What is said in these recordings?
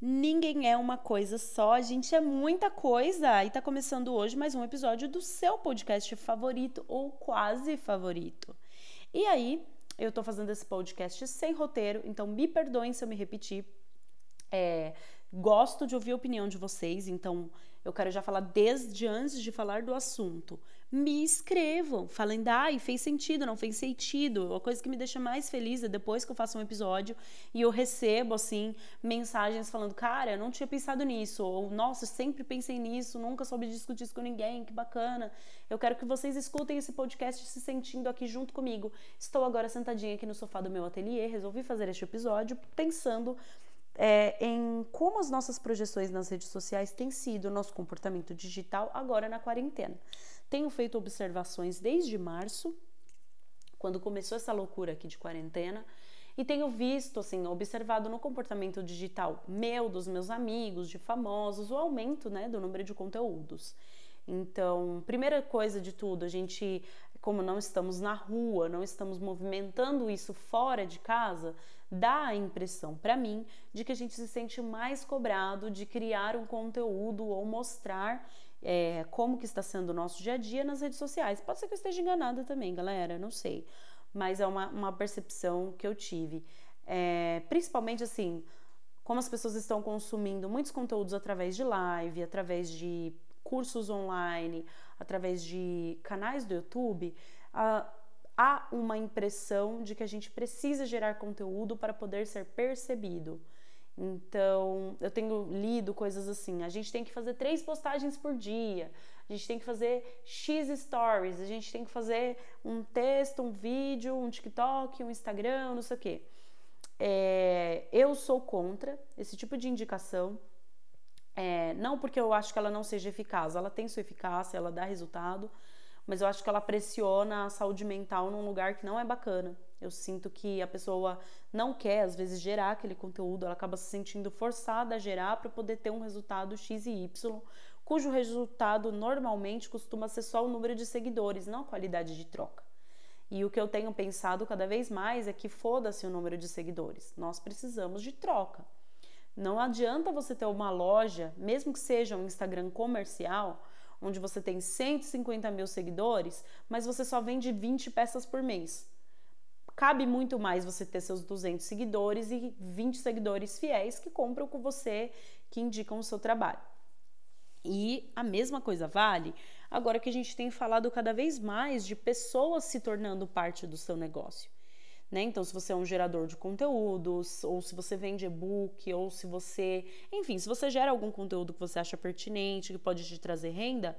Ninguém é uma coisa só, a gente é muita coisa. E tá começando hoje mais um episódio do seu podcast favorito ou quase favorito. E aí, eu tô fazendo esse podcast sem roteiro, então me perdoem se eu me repetir. É, gosto de ouvir a opinião de vocês, então eu quero já falar desde antes de falar do assunto me escrevam, falem, ai, fez sentido, não fez sentido. A coisa que me deixa mais feliz é depois que eu faço um episódio e eu recebo, assim, mensagens falando, cara, eu não tinha pensado nisso, ou nossa, sempre pensei nisso, nunca soube discutir isso com ninguém, que bacana. Eu quero que vocês escutem esse podcast se sentindo aqui junto comigo. Estou agora sentadinha aqui no sofá do meu ateliê, resolvi fazer este episódio pensando é, em como as nossas projeções nas redes sociais têm sido o nosso comportamento digital agora na quarentena. Tenho feito observações desde março, quando começou essa loucura aqui de quarentena, e tenho visto, assim, observado no comportamento digital meu, dos meus amigos, de famosos, o aumento, né, do número de conteúdos. Então, primeira coisa de tudo, a gente, como não estamos na rua, não estamos movimentando isso fora de casa, dá a impressão para mim de que a gente se sente mais cobrado de criar um conteúdo ou mostrar é, como que está sendo o nosso dia a dia nas redes sociais. Pode ser que eu esteja enganada também, galera, não sei. Mas é uma, uma percepção que eu tive. É, principalmente assim, como as pessoas estão consumindo muitos conteúdos através de live, através de cursos online, através de canais do YouTube, uh, há uma impressão de que a gente precisa gerar conteúdo para poder ser percebido. Então, eu tenho lido coisas assim: a gente tem que fazer três postagens por dia, a gente tem que fazer X stories, a gente tem que fazer um texto, um vídeo, um TikTok, um Instagram, não sei o quê. É, eu sou contra esse tipo de indicação. É, não porque eu acho que ela não seja eficaz, ela tem sua eficácia, ela dá resultado, mas eu acho que ela pressiona a saúde mental num lugar que não é bacana. Eu sinto que a pessoa não quer, às vezes, gerar aquele conteúdo, ela acaba se sentindo forçada a gerar para poder ter um resultado X e Y, cujo resultado normalmente costuma ser só o número de seguidores, não a qualidade de troca. E o que eu tenho pensado cada vez mais é que foda-se o número de seguidores, nós precisamos de troca. Não adianta você ter uma loja, mesmo que seja um Instagram comercial, onde você tem 150 mil seguidores, mas você só vende 20 peças por mês cabe muito mais você ter seus 200 seguidores e 20 seguidores fiéis que compram com você, que indicam o seu trabalho. E a mesma coisa vale agora que a gente tem falado cada vez mais de pessoas se tornando parte do seu negócio. Né? Então, se você é um gerador de conteúdos, ou se você vende e-book, ou se você. Enfim, se você gera algum conteúdo que você acha pertinente, que pode te trazer renda,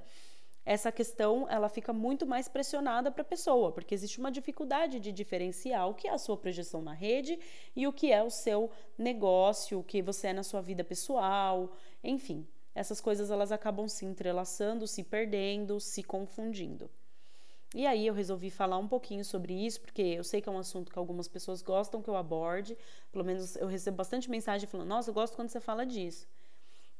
essa questão ela fica muito mais pressionada para a pessoa, porque existe uma dificuldade de diferenciar o que é a sua projeção na rede e o que é o seu negócio, o que você é na sua vida pessoal, enfim. Essas coisas elas acabam se entrelaçando, se perdendo, se confundindo. E aí eu resolvi falar um pouquinho sobre isso, porque eu sei que é um assunto que algumas pessoas gostam que eu aborde. Pelo menos eu recebo bastante mensagem falando: "Nossa, eu gosto quando você fala disso".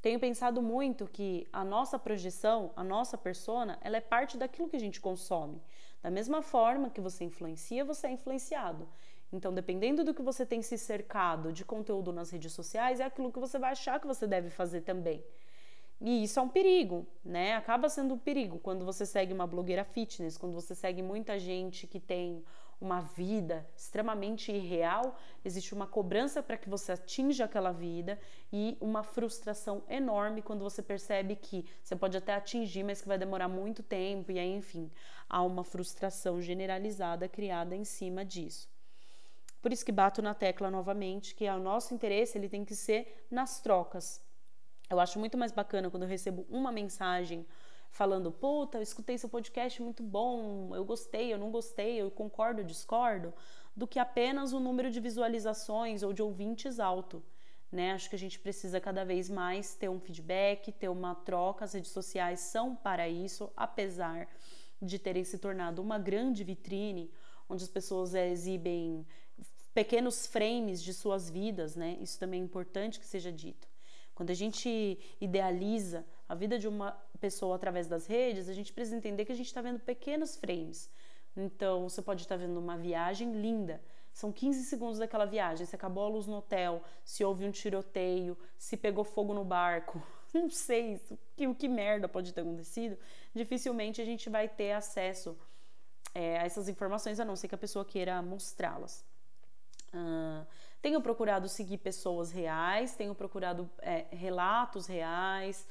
Tenho pensado muito que a nossa projeção, a nossa persona, ela é parte daquilo que a gente consome. Da mesma forma que você influencia, você é influenciado. Então, dependendo do que você tem se cercado de conteúdo nas redes sociais, é aquilo que você vai achar que você deve fazer também. E isso é um perigo, né? Acaba sendo um perigo quando você segue uma blogueira fitness, quando você segue muita gente que tem uma vida extremamente irreal, existe uma cobrança para que você atinja aquela vida e uma frustração enorme quando você percebe que você pode até atingir, mas que vai demorar muito tempo, e aí, enfim, há uma frustração generalizada criada em cima disso. Por isso que bato na tecla novamente que o nosso interesse ele tem que ser nas trocas. Eu acho muito mais bacana quando eu recebo uma mensagem falando, puta, eu escutei seu podcast muito bom, eu gostei, eu não gostei, eu concordo, eu discordo, do que apenas o número de visualizações ou de ouvintes alto. Né? Acho que a gente precisa cada vez mais ter um feedback, ter uma troca. As redes sociais são para isso, apesar de terem se tornado uma grande vitrine onde as pessoas exibem pequenos frames de suas vidas, né? Isso também é importante que seja dito. Quando a gente idealiza a vida de uma pessoa através das redes, a gente precisa entender que a gente está vendo pequenos frames. Então, você pode estar tá vendo uma viagem linda, São 15 segundos daquela viagem. Se acabou a luz no hotel, se houve um tiroteio, se pegou fogo no barco, não sei o que, que merda pode ter acontecido. Dificilmente a gente vai ter acesso é, a essas informações, a não ser que a pessoa queira mostrá-las. Uh, tenho procurado seguir pessoas reais, tenho procurado é, relatos reais,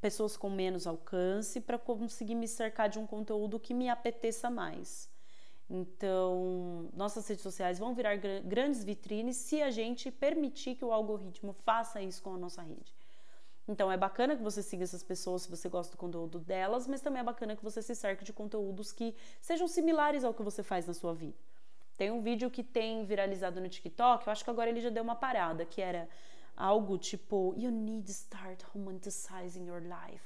pessoas com menos alcance, para conseguir me cercar de um conteúdo que me apeteça mais. Então, nossas redes sociais vão virar grandes vitrines se a gente permitir que o algoritmo faça isso com a nossa rede. Então, é bacana que você siga essas pessoas se você gosta do conteúdo delas, mas também é bacana que você se cerque de conteúdos que sejam similares ao que você faz na sua vida. Tem um vídeo que tem viralizado no TikTok, eu acho que agora ele já deu uma parada, que era algo tipo You need to start romanticizing your life.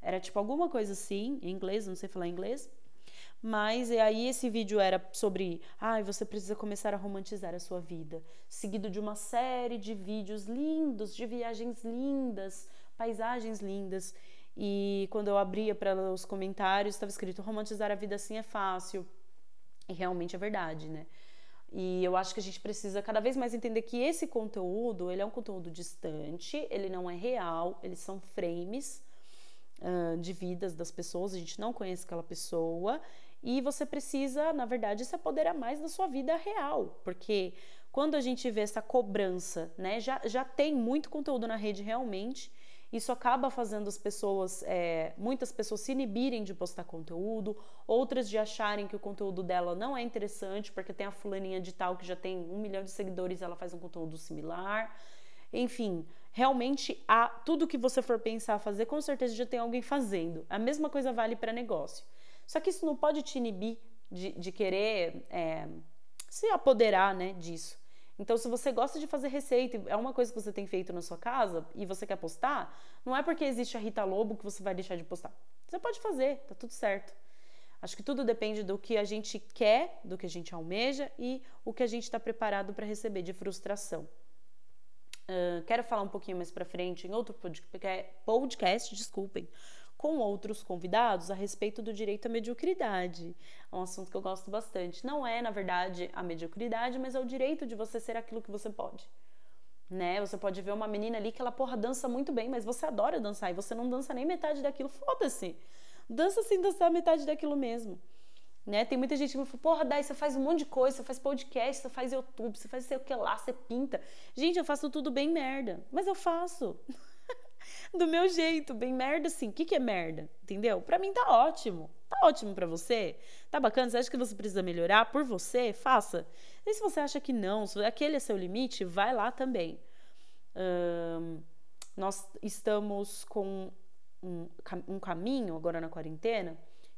Era tipo alguma coisa assim, em inglês, não sei falar inglês. Mas e aí esse vídeo era sobre, ai, ah, você precisa começar a romantizar a sua vida, seguido de uma série de vídeos lindos, de viagens lindas, paisagens lindas. E quando eu abria para os comentários, estava escrito: romantizar a vida assim é fácil. E realmente é verdade, né? E eu acho que a gente precisa cada vez mais entender que esse conteúdo, ele é um conteúdo distante, ele não é real, eles são frames uh, de vidas das pessoas, a gente não conhece aquela pessoa e você precisa, na verdade, se apoderar mais da sua vida real, porque quando a gente vê essa cobrança, né, já, já tem muito conteúdo na rede realmente, isso acaba fazendo as pessoas, é, muitas pessoas se inibirem de postar conteúdo, outras de acharem que o conteúdo dela não é interessante, porque tem a fulaninha de tal que já tem um milhão de seguidores, ela faz um conteúdo similar. Enfim, realmente há tudo que você for pensar fazer, com certeza já tem alguém fazendo. A mesma coisa vale para negócio. Só que isso não pode te inibir de, de querer é, se apoderar né, disso. Então, se você gosta de fazer receita, é uma coisa que você tem feito na sua casa e você quer postar, não é porque existe a Rita Lobo que você vai deixar de postar. Você pode fazer, tá tudo certo. Acho que tudo depende do que a gente quer, do que a gente almeja e o que a gente está preparado para receber de frustração. Uh, quero falar um pouquinho mais para frente em outro podcast, podcast, desculpem, com outros convidados a respeito do direito à mediocridade. É um assunto que eu gosto bastante. Não é, na verdade, a mediocridade, mas é o direito de você ser aquilo que você pode. Né? Você pode ver uma menina ali que ela, porra, dança muito bem, mas você adora dançar e você não dança nem metade daquilo. Foda-se. Dança sem dançar metade daquilo mesmo. Né? Tem muita gente que fala, porra, Dai, você faz um monte de coisa, você faz podcast, você faz YouTube, você faz sei o que lá, você pinta. Gente, eu faço tudo bem merda, mas eu faço. do meu jeito, bem merda assim. O que, que é merda? Entendeu? Para mim tá ótimo. Tá ótimo para você? Tá bacana? Você acha que você precisa melhorar por você? Faça. E se você acha que não, se aquele é seu limite, vai lá também. nós estamos com um, um caminho agora na quarentena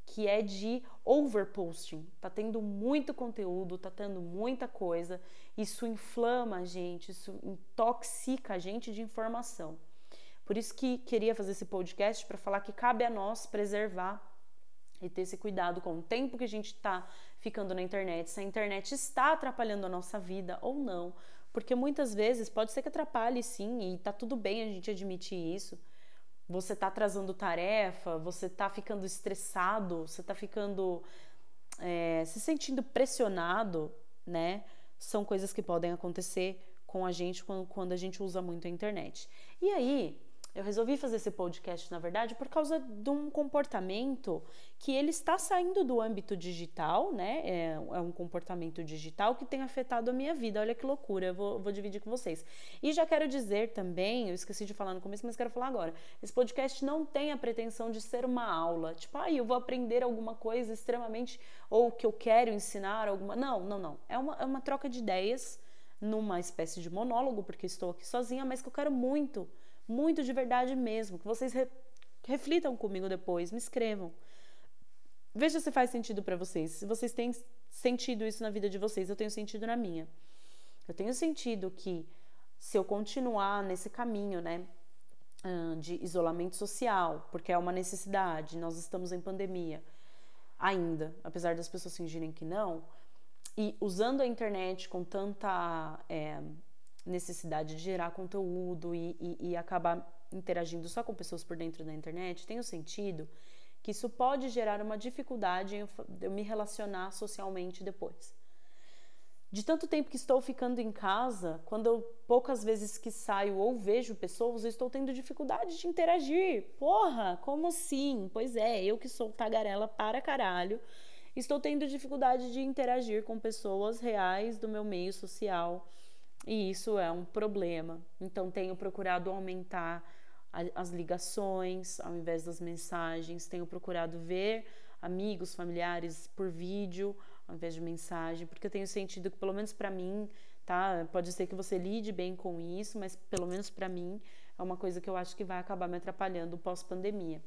que é de overposting. Tá tendo muito conteúdo, tá tendo muita coisa. Isso inflama a gente, isso intoxica a gente de informação. Por isso que queria fazer esse podcast para falar que cabe a nós preservar e ter esse cuidado com o tempo que a gente está ficando na internet, se a internet está atrapalhando a nossa vida ou não, porque muitas vezes pode ser que atrapalhe sim, e tá tudo bem a gente admitir isso. Você tá atrasando tarefa, você tá ficando estressado, você tá ficando é, se sentindo pressionado, né? São coisas que podem acontecer com a gente quando, quando a gente usa muito a internet. E aí, eu resolvi fazer esse podcast, na verdade, por causa de um comportamento que ele está saindo do âmbito digital, né? É, é um comportamento digital que tem afetado a minha vida. Olha que loucura, eu vou, vou, dividir com vocês. E já quero dizer também, eu esqueci de falar no começo, mas quero falar agora. Esse podcast não tem a pretensão de ser uma aula. Tipo, ah, eu vou aprender alguma coisa extremamente, ou que eu quero ensinar alguma. Não, não, não. É uma, é uma troca de ideias numa espécie de monólogo, porque estou aqui sozinha, mas que eu quero muito muito de verdade mesmo, que vocês re reflitam comigo depois, me escrevam. Veja se faz sentido para vocês. Se vocês têm sentido isso na vida de vocês, eu tenho sentido na minha. Eu tenho sentido que se eu continuar nesse caminho, né, de isolamento social, porque é uma necessidade, nós estamos em pandemia ainda, apesar das pessoas fingirem que não, e usando a internet com tanta é, necessidade de gerar conteúdo e, e, e acabar interagindo só com pessoas por dentro da internet, tenho sentido que isso pode gerar uma dificuldade em eu me relacionar socialmente depois. de tanto tempo que estou ficando em casa, quando eu poucas vezes que saio ou vejo pessoas, eu estou tendo dificuldade de interagir. Porra, como assim? Pois é, eu que sou tagarela para caralho, estou tendo dificuldade de interagir com pessoas reais do meu meio social. E isso é um problema. Então tenho procurado aumentar as ligações ao invés das mensagens, tenho procurado ver amigos, familiares por vídeo ao invés de mensagem, porque eu tenho sentido que, pelo menos para mim, tá? Pode ser que você lide bem com isso, mas pelo menos para mim é uma coisa que eu acho que vai acabar me atrapalhando pós-pandemia.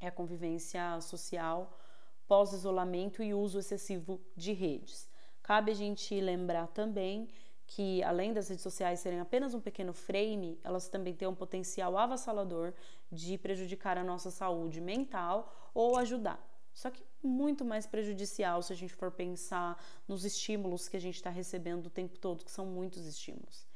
É a convivência social pós-isolamento e uso excessivo de redes. Cabe a gente lembrar também que, além das redes sociais serem apenas um pequeno frame, elas também têm um potencial avassalador de prejudicar a nossa saúde mental ou ajudar. Só que muito mais prejudicial se a gente for pensar nos estímulos que a gente está recebendo o tempo todo, que são muitos estímulos.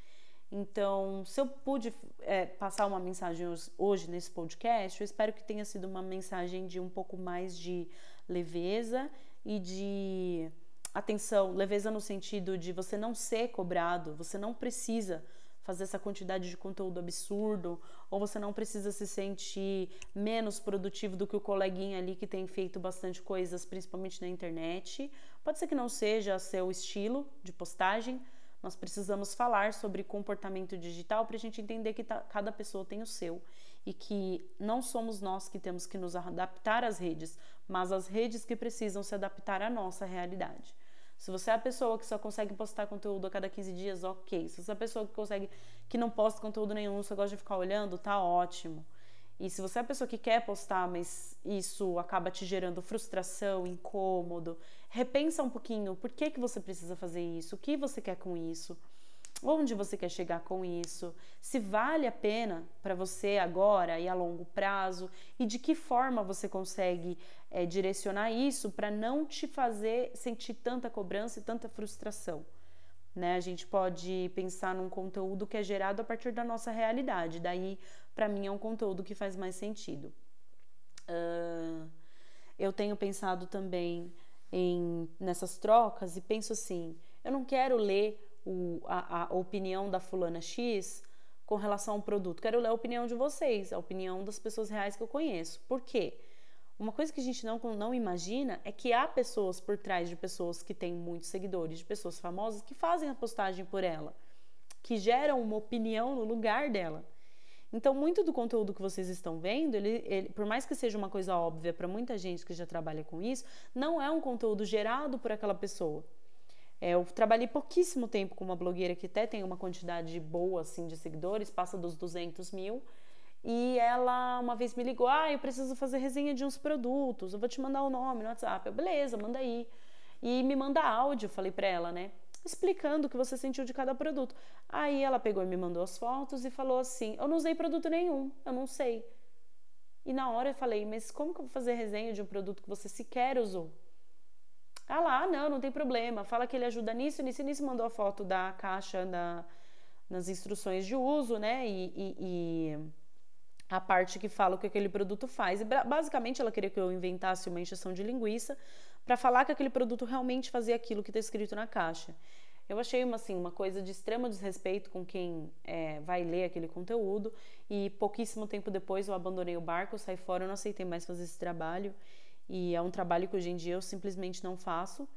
Então, se eu pude é, passar uma mensagem hoje nesse podcast, eu espero que tenha sido uma mensagem de um pouco mais de leveza e de atenção, leveza no sentido de você não ser cobrado, você não precisa fazer essa quantidade de conteúdo absurdo, ou você não precisa se sentir menos produtivo do que o coleguinha ali que tem feito bastante coisas, principalmente na internet. Pode ser que não seja seu estilo de postagem. Nós precisamos falar sobre comportamento digital para a gente entender que tá, cada pessoa tem o seu e que não somos nós que temos que nos adaptar às redes, mas as redes que precisam se adaptar à nossa realidade. Se você é a pessoa que só consegue postar conteúdo a cada 15 dias, ok. Se você é a pessoa que consegue que não posta conteúdo nenhum, só gosta de ficar olhando, tá ótimo. E se você é a pessoa que quer postar, mas isso acaba te gerando frustração, incômodo, repensa um pouquinho por que, que você precisa fazer isso, o que você quer com isso, onde você quer chegar com isso, se vale a pena para você agora e a longo prazo e de que forma você consegue é, direcionar isso para não te fazer sentir tanta cobrança e tanta frustração. Né? A gente pode pensar num conteúdo que é gerado a partir da nossa realidade, daí para mim é um conteúdo que faz mais sentido. Uh, eu tenho pensado também em nessas trocas e penso assim: eu não quero ler o, a, a opinião da fulana X com relação ao produto, quero ler a opinião de vocês, a opinião das pessoas reais que eu conheço. Por quê? Uma coisa que a gente não, não imagina é que há pessoas por trás de pessoas que têm muitos seguidores, de pessoas famosas, que fazem a postagem por ela, que geram uma opinião no lugar dela. Então, muito do conteúdo que vocês estão vendo, ele, ele por mais que seja uma coisa óbvia para muita gente que já trabalha com isso, não é um conteúdo gerado por aquela pessoa. É, eu trabalhei pouquíssimo tempo com uma blogueira que até tem uma quantidade boa assim, de seguidores, passa dos 200 mil. E ela uma vez me ligou: Ah, eu preciso fazer resenha de uns produtos, eu vou te mandar o nome no WhatsApp. Eu, beleza, manda aí. E me manda áudio, falei pra ela, né? Explicando o que você sentiu de cada produto. Aí ela pegou e me mandou as fotos e falou assim: Eu não usei produto nenhum, eu não sei. E na hora eu falei: Mas como que eu vou fazer resenha de um produto que você sequer usou? Ah lá, não, não tem problema. Fala que ele ajuda nisso, nisso nisso. Mandou a foto da caixa da, nas instruções de uso, né? e, e, e a parte que fala o que aquele produto faz. E basicamente ela queria que eu inventasse uma injeção de linguiça para falar que aquele produto realmente fazia aquilo que está escrito na caixa. Eu achei uma, assim, uma coisa de extremo desrespeito com quem é, vai ler aquele conteúdo e pouquíssimo tempo depois eu abandonei o barco, saí fora, eu não aceitei mais fazer esse trabalho e é um trabalho que hoje em dia eu simplesmente não faço.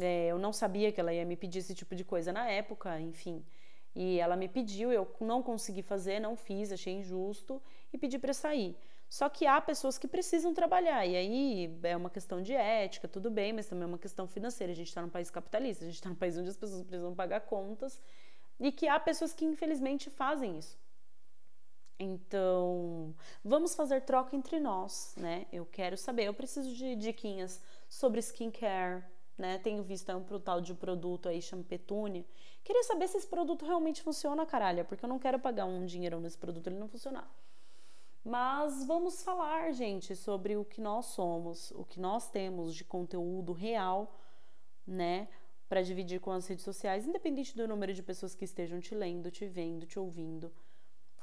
É, eu não sabia que ela ia me pedir esse tipo de coisa na época, enfim. E ela me pediu, eu não consegui fazer, não fiz, achei injusto e pedi para sair. Só que há pessoas que precisam trabalhar, e aí é uma questão de ética, tudo bem, mas também é uma questão financeira. A gente está num país capitalista, a gente está num país onde as pessoas precisam pagar contas, e que há pessoas que infelizmente fazem isso. Então, vamos fazer troca entre nós, né? Eu quero saber, eu preciso de diquinhas sobre skincare, né? Tenho visto um tal de produto aí, Champetune. Queria saber se esse produto realmente funciona, caralho, porque eu não quero pagar um dinheirão nesse produto ele não funcionar. Mas vamos falar, gente, sobre o que nós somos, o que nós temos de conteúdo real, né? Para dividir com as redes sociais, independente do número de pessoas que estejam te lendo, te vendo, te ouvindo.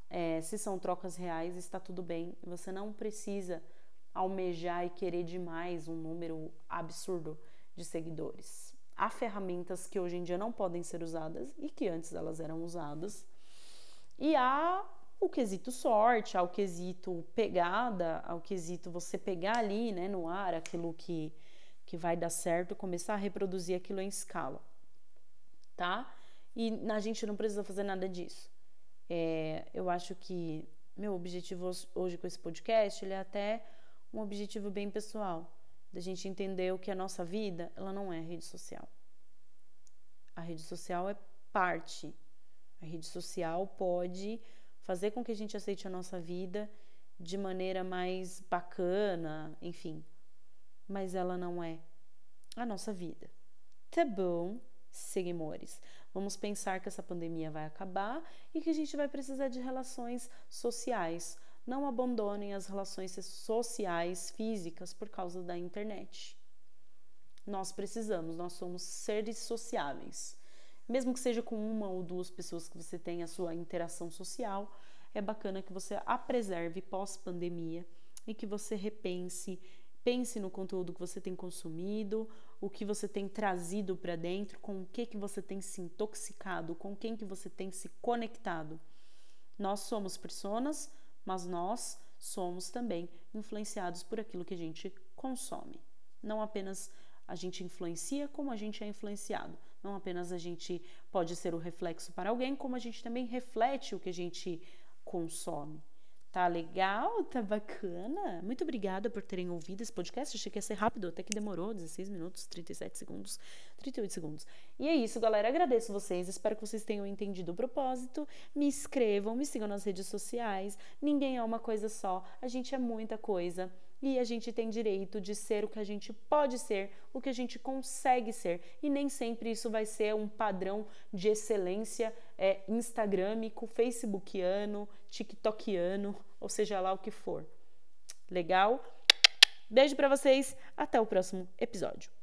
É, se são trocas reais, está tudo bem. Você não precisa almejar e querer demais um número absurdo de seguidores. há ferramentas que hoje em dia não podem ser usadas e que antes elas eram usadas. E há o quesito sorte, ao quesito pegada, ao quesito você pegar ali, né, no ar aquilo que, que vai dar certo, começar a reproduzir aquilo em escala, tá? E a gente não precisa fazer nada disso. É, eu acho que meu objetivo hoje com esse podcast, ele é até um objetivo bem pessoal, da gente entender o que a nossa vida, ela não é rede social. A rede social é parte. A rede social pode fazer com que a gente aceite a nossa vida de maneira mais bacana, enfim. Mas ela não é a nossa vida. Tá bom, seguimores? Vamos pensar que essa pandemia vai acabar e que a gente vai precisar de relações sociais. Não abandonem as relações sociais, físicas, por causa da internet. Nós precisamos, nós somos seres sociáveis mesmo que seja com uma ou duas pessoas que você tem a sua interação social, é bacana que você a preserve pós-pandemia e que você repense, pense no conteúdo que você tem consumido, o que você tem trazido para dentro, com o que que você tem se intoxicado, com quem que você tem se conectado. Nós somos pessoas, mas nós somos também influenciados por aquilo que a gente consome. Não apenas a gente influencia, como a gente é influenciado. Não apenas a gente pode ser o reflexo para alguém, como a gente também reflete o que a gente consome. Tá legal? Tá bacana? Muito obrigada por terem ouvido esse podcast. Achei que ia ser rápido, até que demorou 16 minutos, 37 segundos, 38 segundos. E é isso, galera. Agradeço vocês. Espero que vocês tenham entendido o propósito. Me inscrevam, me sigam nas redes sociais. Ninguém é uma coisa só. A gente é muita coisa e a gente tem direito de ser o que a gente pode ser, o que a gente consegue ser. E nem sempre isso vai ser um padrão de excelência é, instagramico, facebookiano, tiktokiano, ou seja lá o que for. Legal? Beijo para vocês, até o próximo episódio.